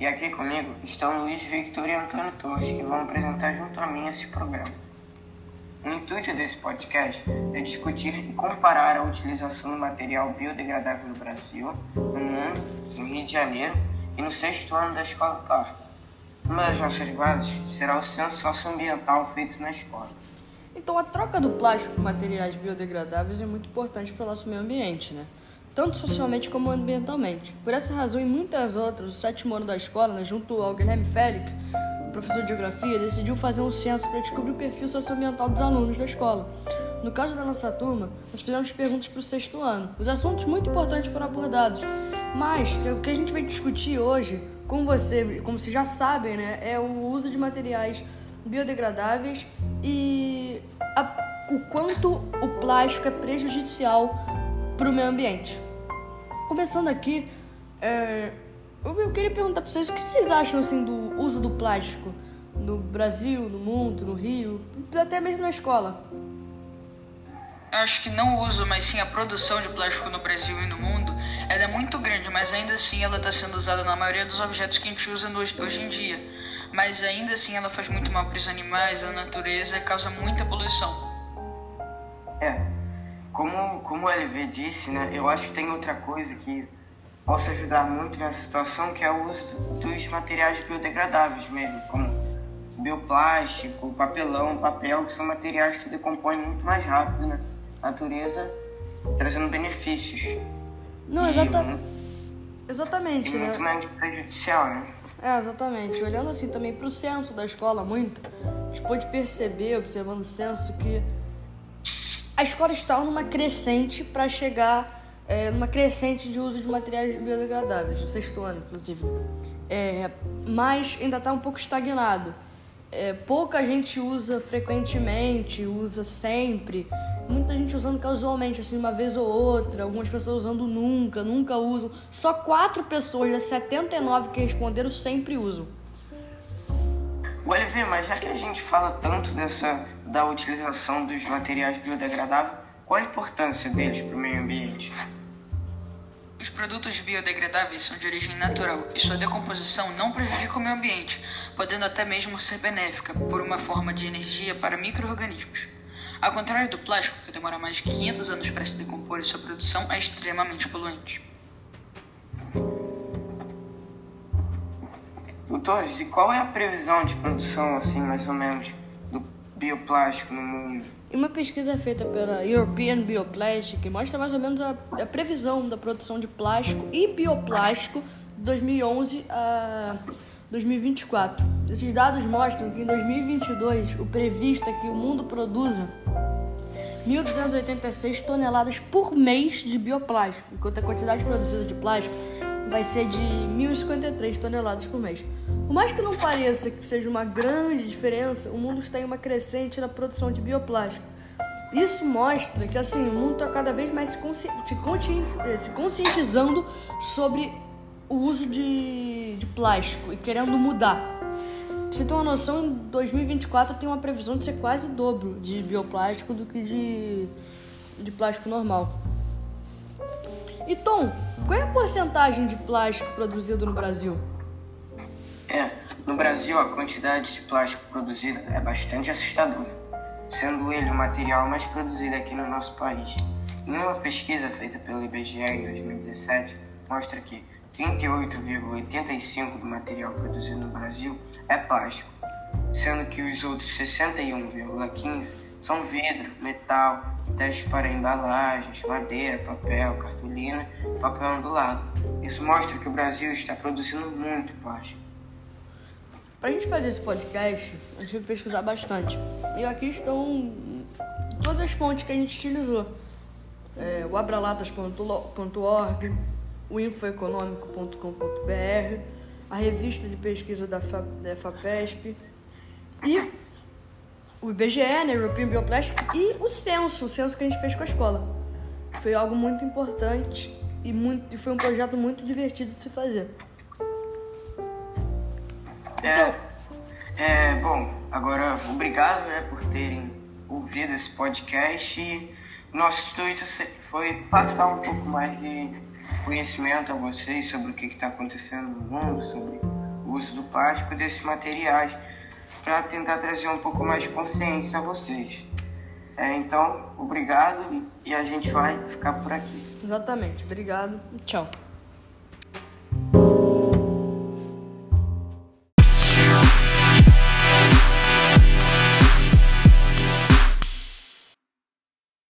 E aqui comigo estão Luiz Victor e Antônio Torres, que vão apresentar junto a mim esse programa. O intuito desse podcast é discutir e comparar a utilização do material biodegradável no Brasil, no mundo, no Rio de Janeiro e no sexto ano da Escola Parque. Uma das nossas bases será o censo socioambiental feito na escola. Então a troca do plástico por materiais biodegradáveis é muito importante para o nosso meio ambiente, né? Tanto socialmente como ambientalmente. Por essa razão e muitas outras, o sétimo ano da escola, né, junto ao Guilherme Félix, professor de geografia, decidiu fazer um censo para descobrir o perfil socioambiental dos alunos da escola. No caso da nossa turma, nós fizemos perguntas para o sexto ano. Os assuntos muito importantes foram abordados, mas o que a gente vai discutir hoje com você, como vocês já sabem, né, é o uso de materiais biodegradáveis e a, o quanto o plástico é prejudicial para o meio ambiente. Começando aqui, é, eu queria perguntar para vocês o que vocês acham assim do uso do plástico no Brasil, no mundo, no Rio, até mesmo na escola. Eu acho que não o uso, mas sim a produção de plástico no Brasil e no mundo, ela é muito grande, mas ainda assim ela está sendo usada na maioria dos objetos que a gente usa hoje, hoje em dia. Mas ainda assim ela faz muito mal para os animais, à natureza e causa muita poluição. É, como, como o LV disse, né, eu acho que tem outra coisa que possa ajudar muito nessa situação, que é o uso dos materiais biodegradáveis mesmo, como bioplástico, papelão, papel, que são materiais que se decompõem muito mais rápido na natureza, trazendo benefícios. Não, exata... muito, exatamente, e né? Muito menos prejudicial, né? É, exatamente. Olhando assim também para o censo da escola muito, a gente pode perceber, observando o censo, que a escola está numa crescente para chegar é, numa crescente de uso de materiais biodegradáveis, no sexto ano, inclusive. É, mas ainda está um pouco estagnado. É, pouca gente usa frequentemente, usa sempre. Muita gente usando casualmente, assim, uma vez ou outra. Algumas pessoas usando nunca, nunca usam. Só quatro pessoas das 79 que responderam sempre usam. O LV, mas já que a gente fala tanto dessa da utilização dos materiais biodegradáveis, qual a importância deles para o meio ambiente? Os produtos biodegradáveis são de origem natural e sua decomposição não prejudica o meio ambiente, podendo até mesmo ser benéfica por uma forma de energia para micro-organismos. Ao contrário do plástico, que demora mais de 500 anos para se decompor e sua produção é extremamente poluente. Doutores, e qual é a previsão de produção, assim, mais ou menos, do bioplástico no mundo? Uma pesquisa feita pela European Bioplastic mostra mais ou menos a, a previsão da produção de plástico e bioplástico de 2011 a 2024. Esses dados mostram que em 2022 o previsto é que o mundo produza 1.286 toneladas por mês de bioplástico, enquanto a quantidade produzida de plástico vai ser de 1.053 toneladas por mês. Por mais que não pareça que seja uma grande diferença, o mundo está em uma crescente na produção de bioplástico. Isso mostra que assim, o mundo está cada vez mais se, consci se, conscientizando sobre o uso de, de plástico e querendo mudar. Pra você ter uma noção, em 2024 tem uma previsão de ser quase o dobro de bioplástico do que de, de plástico normal. E Tom, qual é a porcentagem de plástico produzido no Brasil? É, no Brasil a quantidade de plástico produzida é bastante assustadora, sendo ele o material mais produzido aqui no nosso país. Em uma pesquisa feita pelo IBGE em 2017, mostra que 38,85% do material produzido no Brasil é plástico, sendo que os outros 61,15% são vidro, metal, testes para embalagens, madeira, papel, cartolina papel ondulado. Isso mostra que o Brasil está produzindo muito plástico. Para a gente fazer esse podcast, a gente vai pesquisar bastante. E aqui estão todas as fontes que a gente utilizou. É, o abralatas.org, o infoeconômico.com.br, a revista de pesquisa da FAPESP e o IBGE, né, European Bioplastic, e o censo, o censo que a gente fez com a escola. Foi algo muito importante e, muito, e foi um projeto muito divertido de se fazer. É, é, bom, agora obrigado né, por terem ouvido esse podcast e nosso intuito foi passar um pouco mais de conhecimento a vocês sobre o que está acontecendo no mundo, sobre uso do plástico desses materiais para tentar trazer um pouco mais de consciência a vocês. É, então, obrigado e a gente vai ficar por aqui. Exatamente. Obrigado e tchau.